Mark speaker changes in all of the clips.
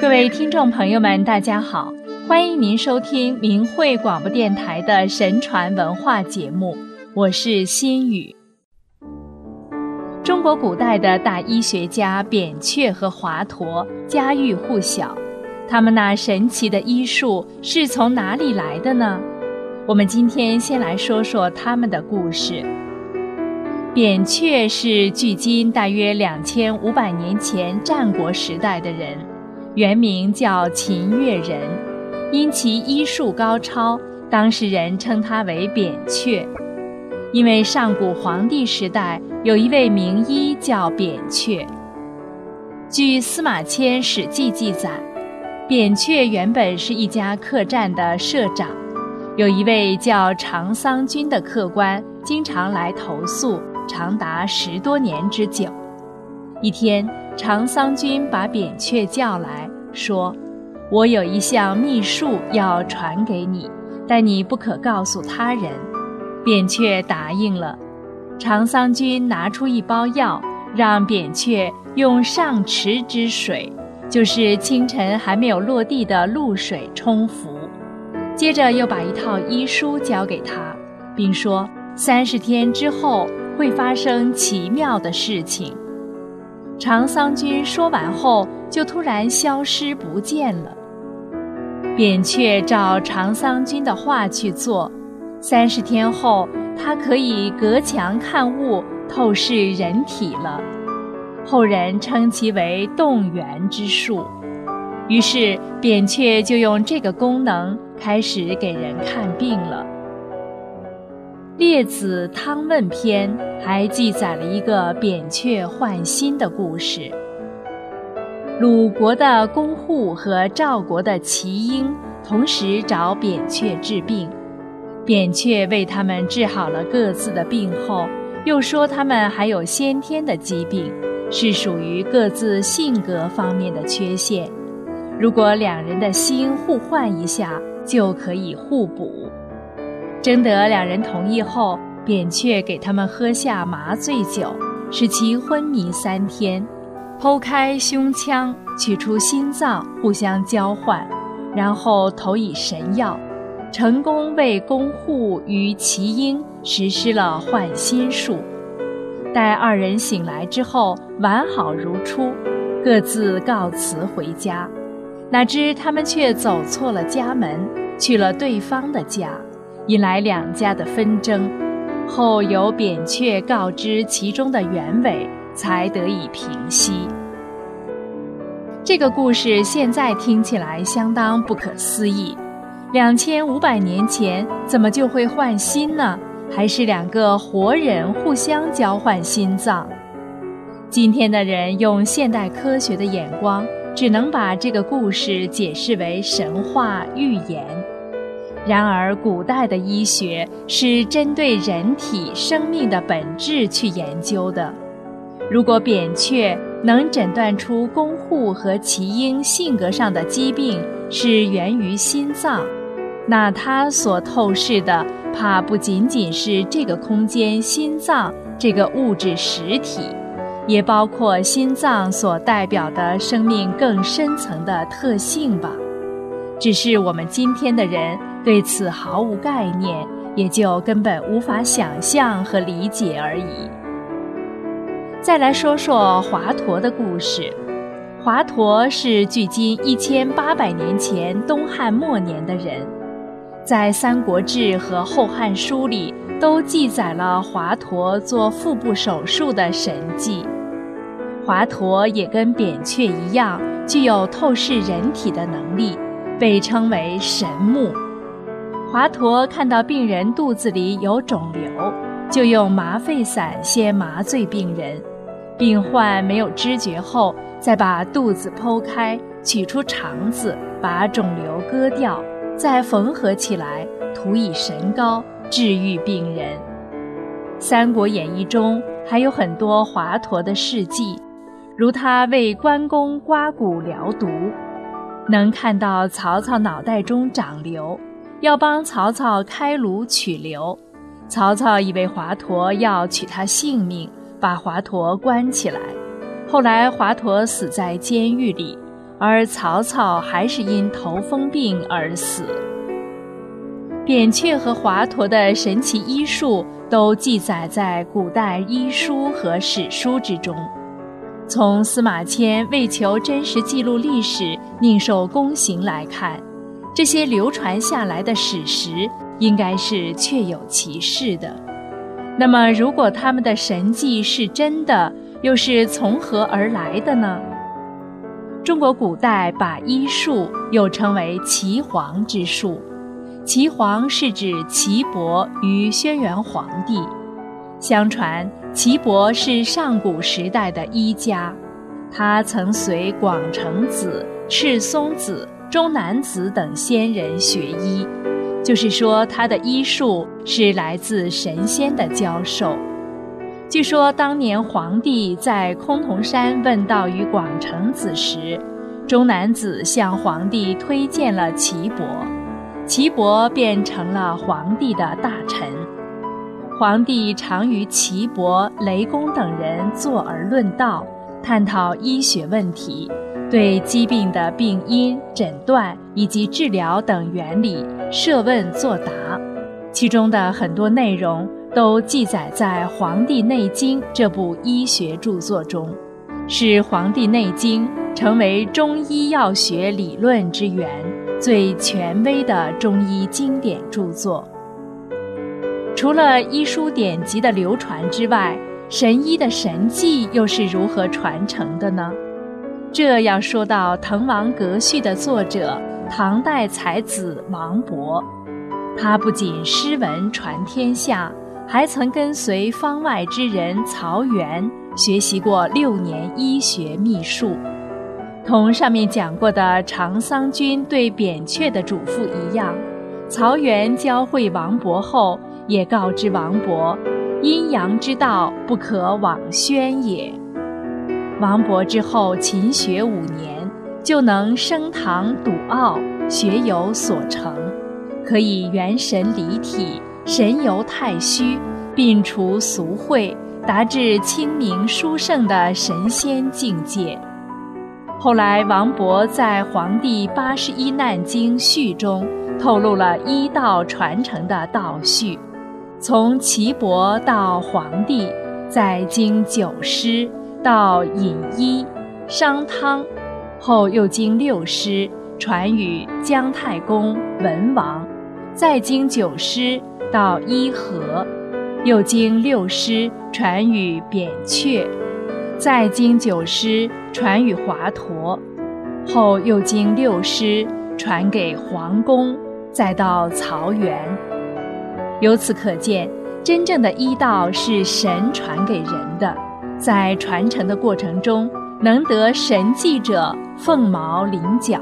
Speaker 1: 各位听众朋友们，大家好，欢迎您收听明慧广播电台的神传文化节目，我是心雨。中国古代的大医学家扁鹊和华佗家喻户晓，他们那神奇的医术是从哪里来的呢？我们今天先来说说他们的故事。扁鹊是距今大约两千五百年前战国时代的人，原名叫秦越人，因其医术高超，当时人称他为扁鹊。因为上古皇帝时代有一位名医叫扁鹊。据司马迁《史记》记载，扁鹊原本是一家客栈的社长，有一位叫长桑君的客官，经常来投宿。长达十多年之久。一天，长桑君把扁鹊叫来说：“我有一项秘术要传给你，但你不可告诉他人。”扁鹊答应了。长桑君拿出一包药，让扁鹊用上池之水，就是清晨还没有落地的露水冲服，接着又把一套医书交给他，并说：“三十天之后。”会发生奇妙的事情。长桑君说完后，就突然消失不见了。扁鹊照长桑君的话去做，三十天后，他可以隔墙看物，透视人体了。后人称其为动员之术。于是，扁鹊就用这个功能开始给人看病了。《列子·汤问篇》还记载了一个扁鹊换心的故事。鲁国的公户和赵国的齐婴同时找扁鹊治病，扁鹊为他们治好了各自的病后，又说他们还有先天的疾病，是属于各自性格方面的缺陷。如果两人的心互换一下，就可以互补。征得两人同意后，扁鹊给他们喝下麻醉酒，使其昏迷三天，剖开胸腔，取出心脏，互相交换，然后投以神药，成功为公户与齐婴实施了换心术。待二人醒来之后，完好如初，各自告辞回家，哪知他们却走错了家门，去了对方的家。引来两家的纷争，后由扁鹊告知其中的原委，才得以平息。这个故事现在听起来相当不可思议，两千五百年前怎么就会换心呢？还是两个活人互相交换心脏？今天的人用现代科学的眼光，只能把这个故事解释为神话寓言。然而，古代的医学是针对人体生命的本质去研究的。如果扁鹊能诊断出公户和齐婴性格上的疾病是源于心脏，那他所透视的怕不仅仅是这个空间心脏这个物质实体，也包括心脏所代表的生命更深层的特性吧。只是我们今天的人。对此毫无概念，也就根本无法想象和理解而已。再来说说华佗的故事。华佗是距今一千八百年前东汉末年的人，在《三国志》和《后汉书》里都记载了华佗做腹部手术的神迹。华佗也跟扁鹊一样，具有透视人体的能力，被称为神目。华佗看到病人肚子里有肿瘤，就用麻沸散先麻醉病人，病患没有知觉后，再把肚子剖开，取出肠子，把肿瘤割掉，再缝合起来，涂以神膏，治愈病人。《三国演义》中还有很多华佗的事迹，如他为关公刮骨疗毒，能看到曹操脑袋中长瘤。要帮曹操开颅取瘤，曹操以为华佗要取他性命，把华佗关起来。后来华佗死在监狱里，而曹操还是因头风病而死。扁鹊和华佗的神奇医术都记载在古代医书和史书之中。从司马迁为求真实记录历史，宁受宫刑来看，这些流传下来的史实应该是确有其事的。那么，如果他们的神迹是真的，又是从何而来的呢？中国古代把医术又称为岐黄之术。岐黄是指岐伯与轩辕皇帝。相传岐伯是上古时代的医家，他曾随广成子、赤松子、中南子等仙人学医，就是说他的医术是来自神仙的教授。据说当年皇帝在崆峒山问道于广成子时，中南子向皇帝推荐了岐伯。岐伯便成了皇帝的大臣，皇帝常与岐伯、雷公等人坐而论道，探讨医学问题，对疾病的病因、诊断以及治疗等原理设问作答，其中的很多内容都记载在《黄帝内经》这部医学著作中，使《黄帝内经》成为中医药学理论之源。最权威的中医经典著作。除了医书典籍的流传之外，神医的神迹又是如何传承的呢？这要说到《滕王阁序》的作者唐代才子王勃，他不仅诗文传天下，还曾跟随方外之人曹源学习过六年医学秘术。同上面讲过的长桑君对扁鹊的嘱咐一样，曹源教会王勃后，也告知王勃，阴阳之道不可枉宣也。王勃之后勤学五年，就能升堂笃奥，学有所成，可以元神离体，神游太虚，摒除俗秽，达至清明殊胜的神仙境界。后来，王勃在《黄帝八十一难经序》中透露了医道传承的道序：从岐伯到黄帝，再经九师到尹医、商汤，后又经六师传与姜太公、文王，再经九师到伊和，又经六师传与扁鹊。再经九师传与华佗，后又经六师传给黄公，再到曹元。由此可见，真正的医道是神传给人的，在传承的过程中，能得神迹者凤毛麟角。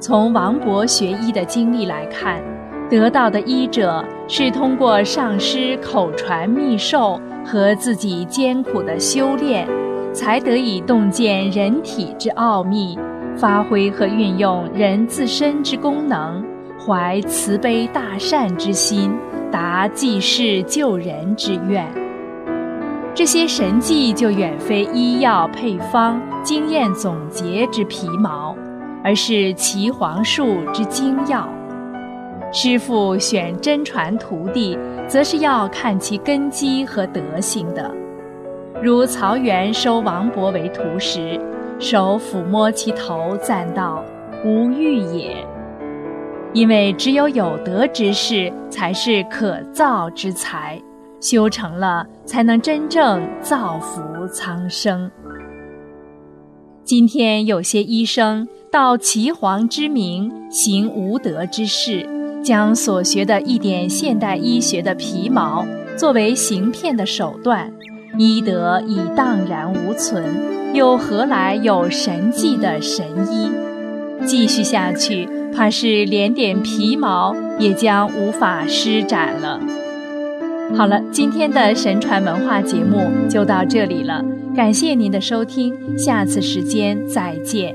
Speaker 1: 从王勃学医的经历来看，得到的医者是通过上师口传秘授。和自己艰苦的修炼，才得以洞见人体之奥秘，发挥和运用人自身之功能，怀慈悲大善之心，达济世救人之愿。这些神迹就远非医药配方、经验总结之皮毛，而是岐黄术之精要。师傅选真传徒弟。则是要看其根基和德行的，如曹源收王勃为徒时，手抚摸其头，赞道：“无欲也。”因为只有有德之士，才是可造之才，修成了，才能真正造福苍生。今天有些医生道岐黄之名，行无德之事。将所学的一点现代医学的皮毛作为行骗的手段，医德已荡然无存，又何来有神迹的神医？继续下去，怕是连点皮毛也将无法施展了。好了，今天的神传文化节目就到这里了，感谢您的收听，下次时间再见。